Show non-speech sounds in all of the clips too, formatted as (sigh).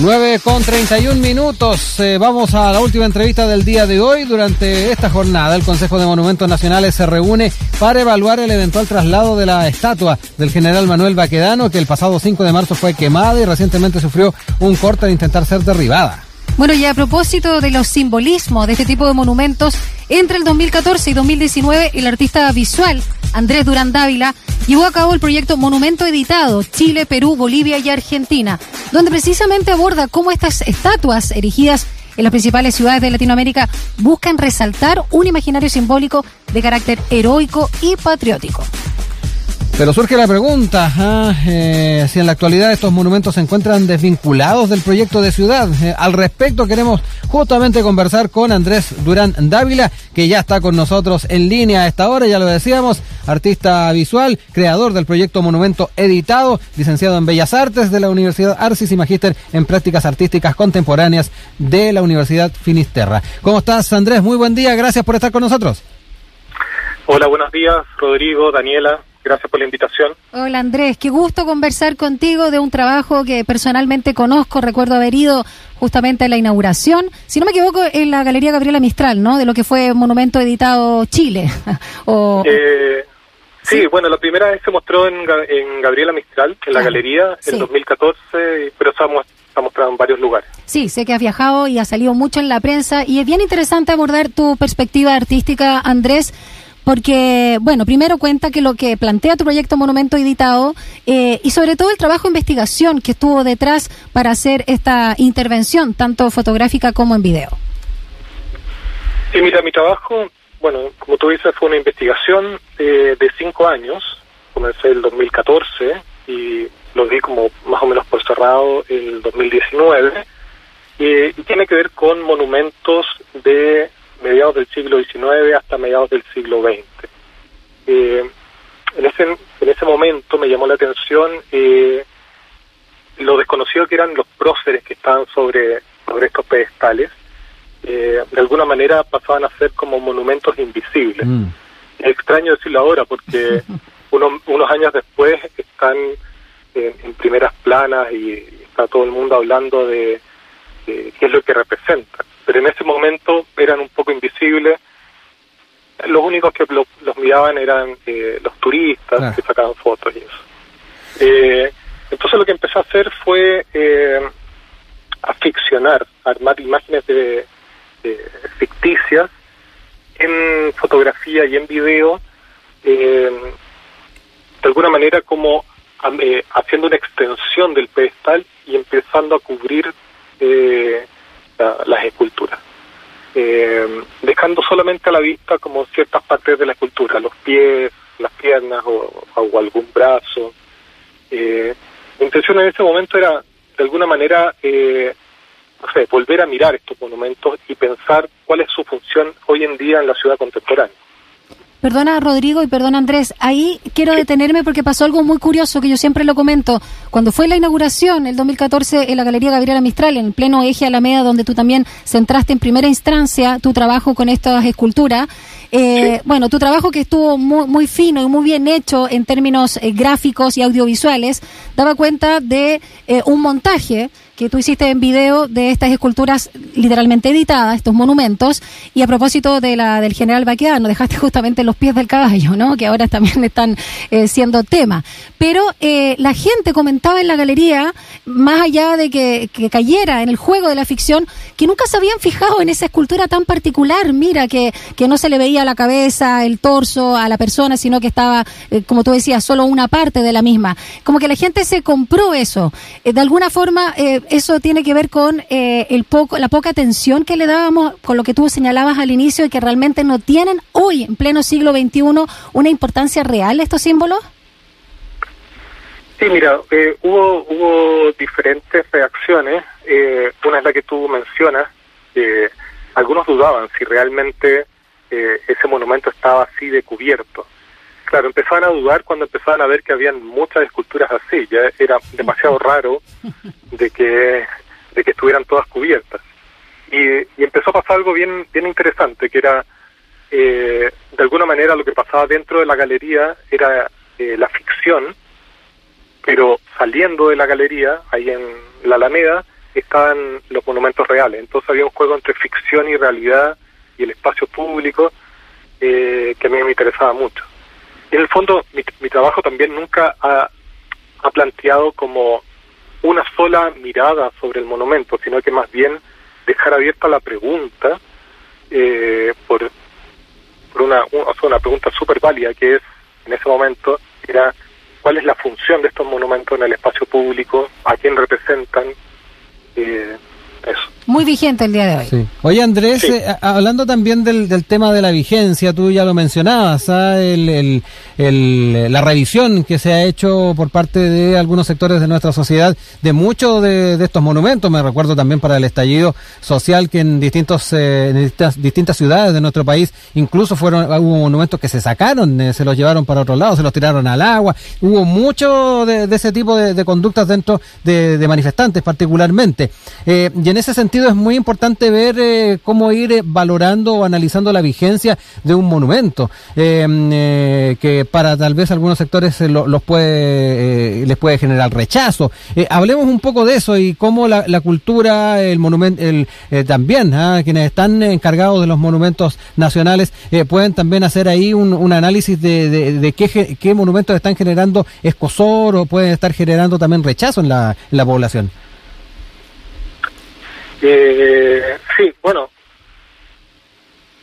9 con 31 minutos. Eh, vamos a la última entrevista del día de hoy. Durante esta jornada, el Consejo de Monumentos Nacionales se reúne para evaluar el eventual traslado de la estatua del general Manuel Baquedano, que el pasado 5 de marzo fue quemada y recientemente sufrió un corte de intentar ser derribada. Bueno, y a propósito de los simbolismos de este tipo de monumentos, entre el 2014 y 2019, el artista visual Andrés Durán Dávila llevó a cabo el proyecto Monumento Editado Chile, Perú, Bolivia y Argentina, donde precisamente aborda cómo estas estatuas erigidas en las principales ciudades de Latinoamérica buscan resaltar un imaginario simbólico de carácter heroico y patriótico. Pero surge la pregunta, eh, si en la actualidad estos monumentos se encuentran desvinculados del proyecto de ciudad. Eh, al respecto queremos justamente conversar con Andrés Durán Dávila, que ya está con nosotros en línea a esta hora, ya lo decíamos, artista visual, creador del proyecto Monumento Editado, licenciado en Bellas Artes de la Universidad Arcis y magíster en prácticas artísticas contemporáneas de la Universidad Finisterra. ¿Cómo estás, Andrés? Muy buen día, gracias por estar con nosotros. Hola, buenos días, Rodrigo, Daniela. Gracias por la invitación. Hola Andrés, qué gusto conversar contigo de un trabajo que personalmente conozco. Recuerdo haber ido justamente a la inauguración, si no me equivoco, en la Galería Gabriela Mistral, ¿no? De lo que fue Monumento Editado Chile. (laughs) o... Eh, sí, bueno, la primera vez se mostró en, Gabriela Mistral, en la galería, en 2014, pero estamos ha mostrado en varios lugares. Sí, sé que has viajado y ha salido mucho en la prensa y es bien interesante abordar tu perspectiva artística, Andrés, porque, bueno, primero cuenta que lo que plantea tu proyecto Monumento Editado eh, y sobre todo el trabajo de investigación que estuvo detrás para hacer esta intervención, tanto fotográfica como en video. Sí, mira, mi trabajo, bueno, como tú dices, fue una investigación eh, de cinco años, comencé el 2014 y lo di como más o menos por cerrado el 2019, y tiene que ver con monumentos de mediados del siglo XIX hasta mediados del siglo XX. Eh, en, ese, en ese momento me llamó la atención eh, lo desconocido que eran los próceres que estaban sobre, sobre estos pedestales. Eh, de alguna manera pasaban a ser como monumentos invisibles. Mm. Es extraño decirlo ahora porque (laughs) unos años después están en, primeras planas y está todo el mundo hablando de, de qué es lo que representan pero en ese momento eran un poco invisibles. Los únicos que los miraban eran eh, los turistas que sacaban fotos y eso. Eh, entonces lo que empecé a hacer fue eh, a ficcionar, armar imágenes de, ficticias en fotografía y en video, de alguna manera como haciendo una extensión del pedestal y empezando a cubrir eh, las esculturas, eh, dejando solamente a la vista como ciertas partes de la escultura, los pies, las piernas o, algún brazo. Eh, mi intención en ese momento era, de alguna manera, eh, no sé, volver a mirar estos monumentos y pensar cuál es su función hoy en día en la ciudad contemporánea. Perdona Rodrigo y perdona Andrés, ahí quiero detenerme porque pasó algo muy curioso que yo siempre lo comento. Cuando fue la inauguración, el 2014, en la Galería Gabriela Mistral, en pleno eje Alameda, donde tú también centraste en primera instancia tu trabajo con estas esculturas, eh, bueno, tu trabajo que estuvo muy, muy, fino y muy bien hecho en términos eh, gráficos y audiovisuales, daba cuenta de eh, un montaje que tú hiciste en video de estas esculturas literalmente editadas, estos monumentos, y a propósito de la del general Baquedano, dejaste (laughs) justamente los pies del caballo, ¿no? Que ahora también están eh, siendo tema. Pero eh, la gente comentaba en la galería, más allá de que, cayera en el juego de la ficción, que nunca se habían fijado en esa escultura tan particular, mira, que, que no se le veía la cabeza, el torso a la persona, sino que estaba, eh, como tú decías, solo una parte de la misma. Como que la gente se compró eso. de alguna forma, eso tiene que ver con eh, el poco, la poca atención que le dábamos con lo que tú señalabas al inicio y que realmente no tienen hoy, en pleno siglo XXI, una importancia real estos símbolos? Sí, mira, eh, hubo, hubo diferentes reacciones. Eh, una es la que tú mencionas. algunos dudaban si realmente ese monumento estaba así de cubierto. Claro, empezaban a dudar cuando empezaban a ver que habían muchas esculturas así, ya era demasiado (laughs) raro de que, de que estuvieran todas cubiertas. Y, empezó a pasar algo bien, bien interesante, que era, eh, de alguna manera, lo que pasaba dentro de la galería era eh, la ficción, pero saliendo de la galería, ahí en la Alameda, estaban los monumentos reales. Entonces había un juego entre ficción y realidad y el espacio público eh, que a mí me interesaba mucho. En el fondo, mi, mi trabajo también nunca ha, ha planteado como una sola mirada sobre el monumento, sino que más bien dejar abierta la pregunta eh, por, por una, una pregunta súper válida que es, en ese momento, era cuál es la función de estos monumentos en el espacio público, a quién representan, eh, eso. Muy vigente el día de hoy. Oye, Andrés, eh, hablando también del, del, tema de la vigencia, tú ya lo mencionabas, ¿ah? el, el, la revisión que se ha hecho por parte de algunos sectores de nuestra sociedad de muchos de, de, estos monumentos. Me recuerdo también para el estallido social que en, distintos, eh, en distintas, distintas, ciudades de nuestro país incluso fueron hubo monumentos que se sacaron, eh, se los llevaron para otro lado, se los tiraron al agua. Hubo mucho de, de ese tipo de, conductas dentro de, manifestantes particularmente. Eh, y en ese sentido es muy importante ver eh, cómo ir eh, valorando o analizando la vigencia de un monumento, eh, que para tal vez algunos sectores los puede, les puede generar rechazo. hablemos un poco de eso y cómo la, cultura, el monumento, el, también, ¿ah? quienes están encargados de los monumentos nacionales, pueden también hacer ahí un, análisis de, de, de, qué, qué monumentos están generando escosor o pueden estar generando también rechazo en la, en la población. Eh, sí, bueno,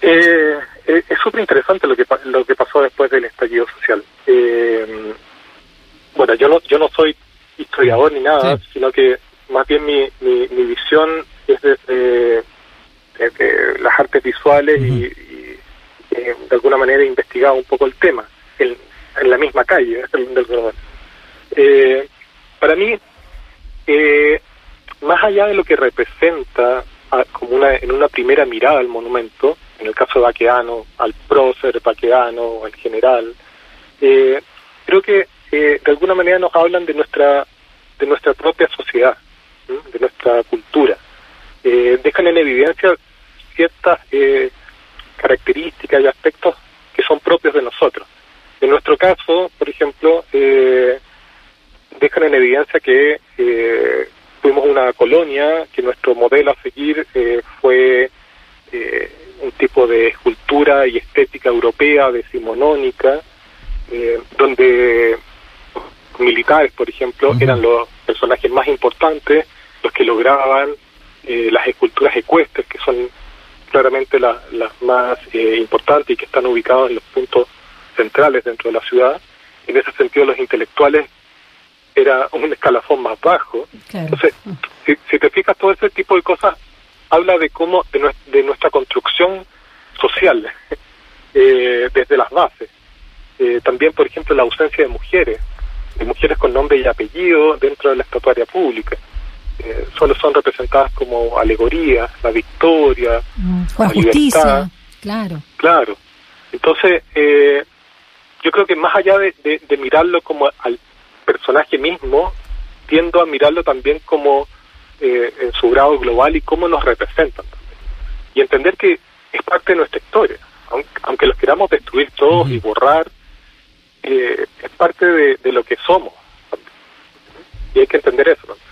eh, eh es súper interesante lo que lo que pasó después del estallido social. Eh, bueno, yo no yo no soy historiador ni nada, sí. sino que más bien mi, mi, mi visión es desde, desde, las artes visuales uh -huh. y, y eh, de alguna manera he investigado un poco el tema en, en la misma calle del, del eh, para mí eh, más allá de lo que representa a, como una, en una primera mirada al monumento, en el caso de Baqueano, al prócer Baqueano, al general, eh, creo que eh, de alguna manera nos hablan de nuestra de nuestra propia sociedad, de nuestra cultura. Eh, dejan en evidencia ciertas eh, características y aspectos que son propios de nosotros. En nuestro caso, por ejemplo, eh, dejan en evidencia que eh, fuimos una colonia, que nuestro modelo a seguir eh, fue eh, un tipo de escultura y estética europea, decimonónica, eh, donde militares, por ejemplo, uh -huh. eran los personajes más importantes, los que lograban eh, las esculturas ecuestres, que son claramente la, las más eh, importantes y que están ubicados en los puntos centrales dentro de la ciudad. En ese sentido, los intelectuales era un escalafón más bajo. Claro. Entonces, si, si, te fijas, todo ese tipo de cosas habla de cómo, de, de nuestra construcción social, (laughs) eh, desde las bases. Eh, también, por ejemplo, la ausencia de mujeres, de mujeres con nombre y apellido dentro de la estatuaria pública. Eh, solo son representadas como alegorías, la victoria, mm, la justicia, libertad. claro. Claro. Entonces, eh, yo creo que más allá de, de, de mirarlo como al personaje mismo, tiendo a mirarlo también como eh, en su grado global y cómo nos representan también. Y entender que es parte de nuestra historia. Aunque, aunque los queramos destruir todos uh -huh. y borrar, eh, es parte de, de, lo que somos. Y hay que entender eso. también.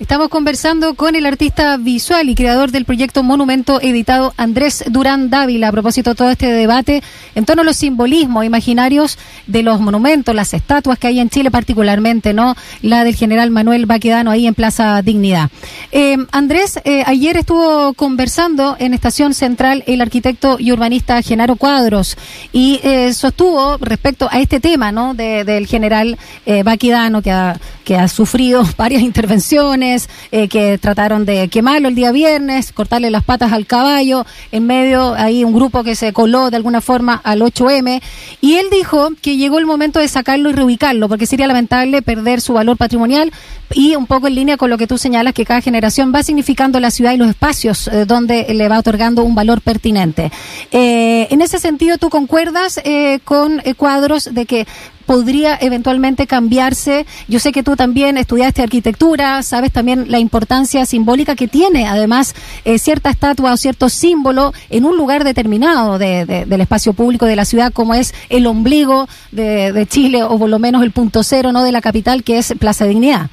Estamos conversando con el artista visual y creador del proyecto Monumento editado Andrés Durán Dávila a propósito de todo este debate en torno a los simbolismos imaginarios de los monumentos, las estatuas que hay en Chile particularmente, ¿no? La del general Manuel Baquedano ahí en Plaza Dignidad. Eh, Andrés, eh, ayer estuvo conversando en Estación Central el arquitecto y urbanista Genaro Cuadros y eh, sostuvo respecto a este tema, ¿no? De, del general Baquedano que ha, que ha sufrido (laughs) varias intervenciones eh, que trataron de quemarlo el día viernes, cortarle las patas al caballo, en medio hay un grupo que se coló de alguna forma al 8M, y él dijo que llegó el momento de sacarlo y reubicarlo, porque sería lamentable perder su valor patrimonial y un poco en línea con lo que tú señalas, que cada generación va significando la ciudad y los espacios eh, donde le va otorgando un valor pertinente. Eh, en ese sentido, ¿tú concuerdas con cuadros de que podría eventualmente cambiarse. Yo sé que tú también estudiaste arquitectura, sabes también la importancia simbólica que tiene, además, eh, cierta estatua o cierto símbolo en un lugar determinado de, de, del espacio público de la ciudad, como es el ombligo de, Chile, o por lo menos el punto cero no de la capital, que es Plaza Dignidad.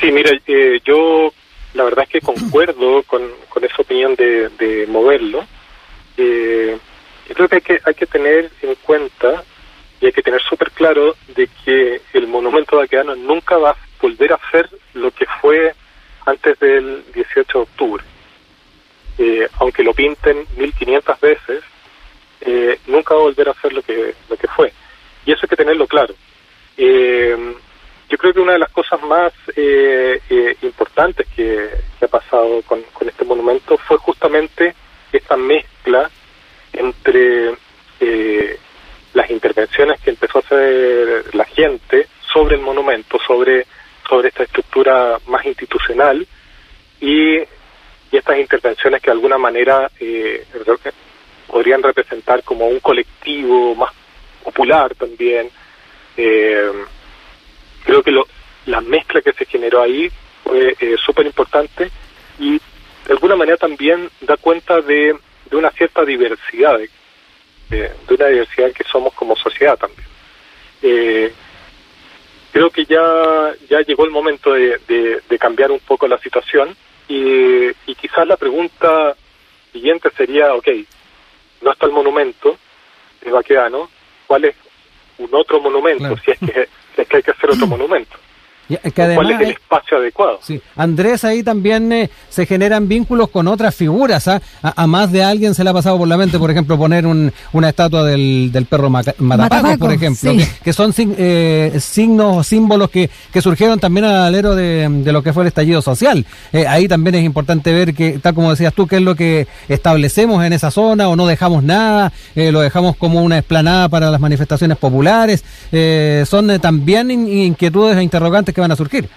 Sí, mira, eh, yo la verdad es que concuerdo con, con esa opinión de, de moverlo. Eh, yo creo que hay, que hay que tener en cuenta y hay que tener súper claro de que el monumento de Aquedano nunca va a volver a ser lo que fue antes del 18 de octubre. Eh, aunque lo pinten 1500 veces, eh, nunca va a volver a ser lo que, lo que fue. Y eso hay que tenerlo claro. Eh, yo creo que una de las cosas más eh, importantes que, que, ha pasado con, con, este monumento fue justamente esta mezcla entre eh, las intervenciones que empezó a hacer la gente sobre el monumento, sobre, sobre esta estructura más institucional y, y estas intervenciones que de alguna manera eh, podrían representar como un colectivo más popular también. Eh, creo que lo, la mezcla que se generó ahí fue eh, súper importante y de alguna manera también da cuenta de, de una cierta diversidad, de, de, de, una diversidad que somos como sociedad también. Eh, creo que ya, ya llegó el momento de, de cambiar un poco la situación y, y quizás la pregunta siguiente sería, ok, no está el monumento de Baqueano, ¿cuál es un otro monumento? Claro. Si es que es que hay que hacer otro (clears throat) monumento. Que además, ¿Cuál es el espacio adecuado? Sí. Andrés, ahí también eh, se generan vínculos con otras figuras. ¿ah? A, a, más de alguien se le ha pasado por la mente, por ejemplo, poner un, una estatua del, del perro Matapaco, Matapaco, por ejemplo, sí. que, que, son eh, signos o símbolos que, que surgieron también al alero de, de, lo que fue el estallido social. Eh, ahí también es importante ver que, tal como decías tú, qué es lo que establecemos en esa zona o no dejamos nada, eh, lo dejamos como una explanada para las manifestaciones populares. Eh, son también inquietudes e interrogantes que van a surgir.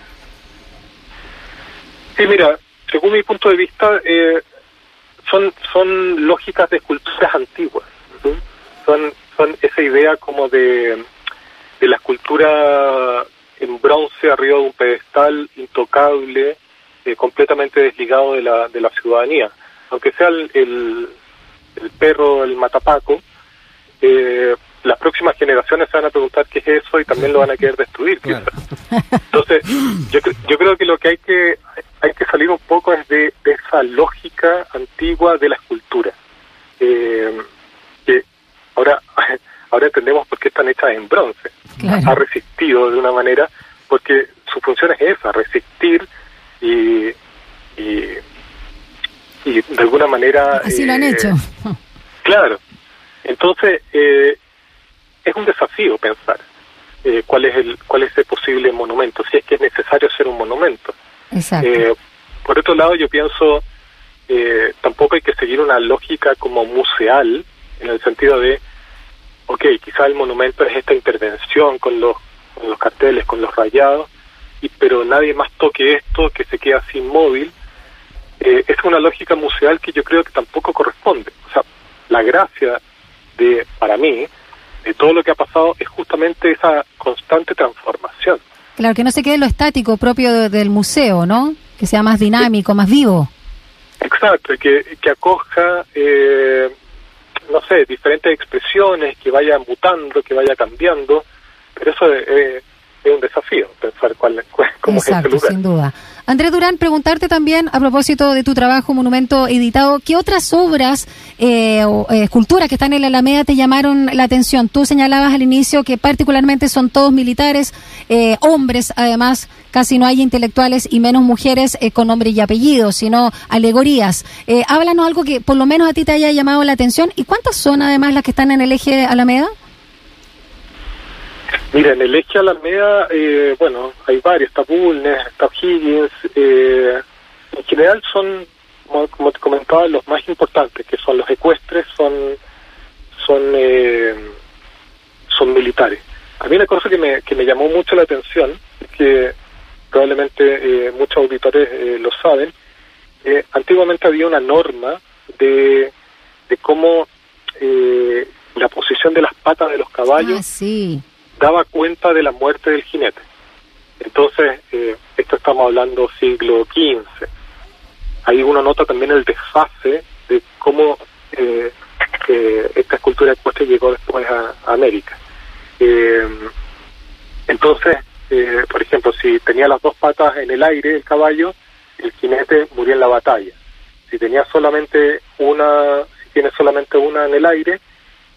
Sí, mira, según mi punto de vista, eh, son son lógicas de esculturas antiguas. Son son esa idea como de, de la escultura en bronce arriba de un pedestal intocable, eh, completamente desligado de la, de la ciudadanía. Aunque sea el, el, el perro, el matapaco, eh, las próximas generaciones se van a preguntar qué es eso y también lo van a querer destruir. Claro. Entonces, yo, yo creo que lo que hay que hay que salir un poco es de, de esa lógica antigua de la escultura. Eh, que ahora (laughs) ahora entendemos por qué están hechas en bronce. Claro. Ha resistido de una manera, porque su función es esa, resistir y, y, y de alguna manera... Así eh, lo han hecho. Claro. Entonces, eh, es un desafío pensar eh, cuál es el cuál es el posible monumento, si es que es necesario hacer un monumento. Exacto. Eh, por otro lado, yo pienso eh, tampoco hay que seguir una lógica como museal en el sentido de, ok, quizá el monumento es esta intervención con los con los carteles, con los rayados, y pero nadie más toque esto, que se queda así inmóvil. Eh, es una lógica museal que yo creo que tampoco corresponde. O sea, la gracia de, para mí, de todo lo que ha pasado es justamente esa constante transformación. Claro, que no se quede lo estático propio de, del museo, ¿no? Que sea más dinámico, más vivo. Exacto, que, que acoja, eh, no sé, diferentes expresiones, que vaya mutando, que vaya cambiando, pero eso es, es un desafío, pensar cuál, cuál (laughs) cómo Exacto, es ese lugar. sin duda. Andrés Durán, preguntarte también a propósito de tu trabajo Monumento Editado, ¿qué otras obras eh, o eh, esculturas que están en la Alameda te llamaron la atención? Tú señalabas al inicio que particularmente son todos militares, eh, hombres además, casi no hay intelectuales y menos mujeres eh, con nombre y apellido, sino alegorías. Háblanos algo que por lo menos a ti te haya llamado la atención y cuántas son además las que están en el eje Alameda? Mira, en el eje Alameda, eh, bueno, hay varios, está Bulnes, está Higgins, eh, en general son, como, te comentaba, los más importantes, que son los ecuestres, son son eh, son militares. A mí una cosa que me, que me llamó mucho la atención, que probablemente eh, muchos auditores eh, lo saben, eh, antiguamente había una norma de, de cómo eh, la posición de las patas de los caballos ah, sí daba cuenta de la muerte del jinete. Entonces, eh, esto estamos hablando siglo XV. Ahí uno nota también el desfase de cómo eh, eh, esta escultura ecuestre llegó después a, a América. entonces, eh, por ejemplo, si tenía las dos patas en el aire el caballo, el jinete murió en la batalla. Si tenía solamente una, si tiene solamente una en el aire,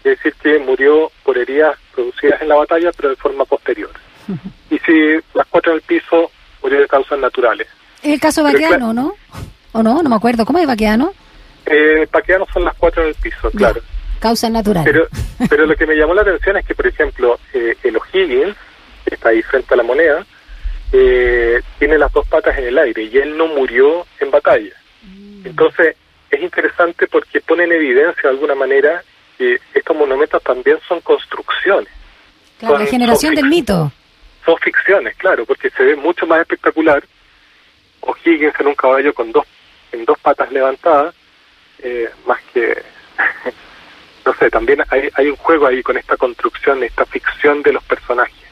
quiere decir que murió por heridas producidas en la batalla, pero de forma posterior. Y si las cuatro en el piso, murió de causas naturales. Es el caso Baqueano, ¿no? ¿O no? No me acuerdo. ¿Cómo es Baqueano? Eh, Baqueano son las cuatro en el piso, claro. Causas naturales. Pero, pero lo que me llamó la atención es que, por ejemplo, eh, el O'Higgins, que está ahí frente a la moneda, eh, tiene las dos patas en el aire y él no murió en batalla. Entonces, es interesante porque pone en evidencia de alguna manera estos monumentos también son construcciones. Claro, la generación del mito. Son ficciones, claro, porque se ve mucho más espectacular O'Higgins en un caballo con dos en dos patas levantadas, eh, más que (laughs) no sé, también hay, hay un juego ahí con esta construcción, esta ficción de los personajes.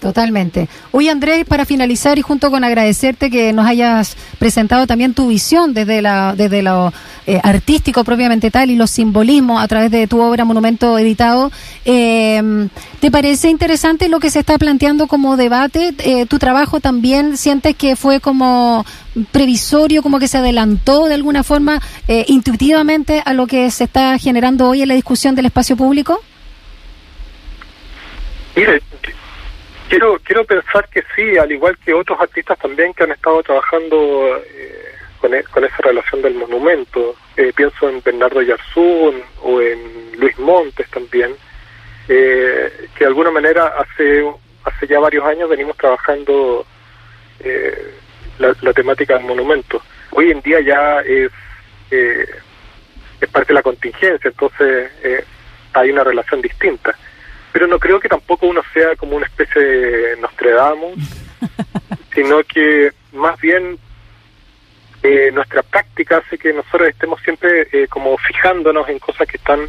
Totalmente. Oye, Andrés, para finalizar y junto con agradecerte que nos hayas presentado también tu visión desde, la, desde lo eh, artístico propiamente tal y los simbolismos a través de tu obra Monumento Editado, eh, ¿te parece interesante lo que se está planteando como debate? Eh, ¿Tu trabajo también sientes que fue como previsorio, como que se adelantó de alguna forma eh, intuitivamente a lo que se está generando hoy en la discusión del espacio público? Mire, quiero quiero pensar que sí, al igual que otros artistas también que han estado trabajando eh, con, e- con esa relación del monumento. Eh, pienso en Bernardo Yarzún o en Luis Montes también, eh, que de alguna manera hace hace ya varios años venimos trabajando eh, la, la temática del monumento. Hoy en día ya es eh, es parte de la contingencia, entonces eh, hay una relación distinta pero no creo que tampoco uno sea como una especie de Nostradamus, (laughs) sino que más bien eh, nuestra práctica hace que nosotros estemos siempre eh, como fijándonos en cosas que están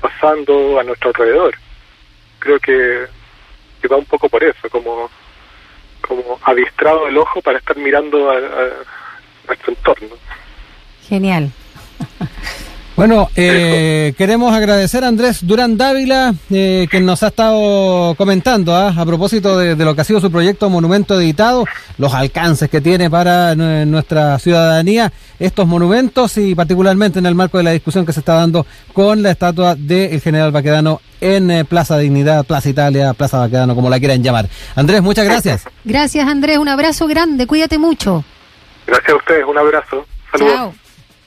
pasando a nuestro alrededor. Creo que, que va un poco por eso, como, como adiestrado el ojo para estar mirando a, a nuestro entorno. Genial. (laughs) Bueno, eh, queremos agradecer a Andrés Durán Dávila, eh, que nos ha estado comentando ¿ah? a propósito de, de lo que ha sido su proyecto Monumento Editado, los alcances que tiene para nue- nuestra ciudadanía estos monumentos y particularmente en el marco de la discusión que se está dando con la estatua del general Baquedano en eh, Plaza Dignidad, Plaza Italia, Plaza Baquedano, como la quieran llamar. Andrés, muchas gracias. Gracias, Andrés. Un abrazo grande. Cuídate mucho. Gracias a ustedes, un abrazo. Saludos. Chao.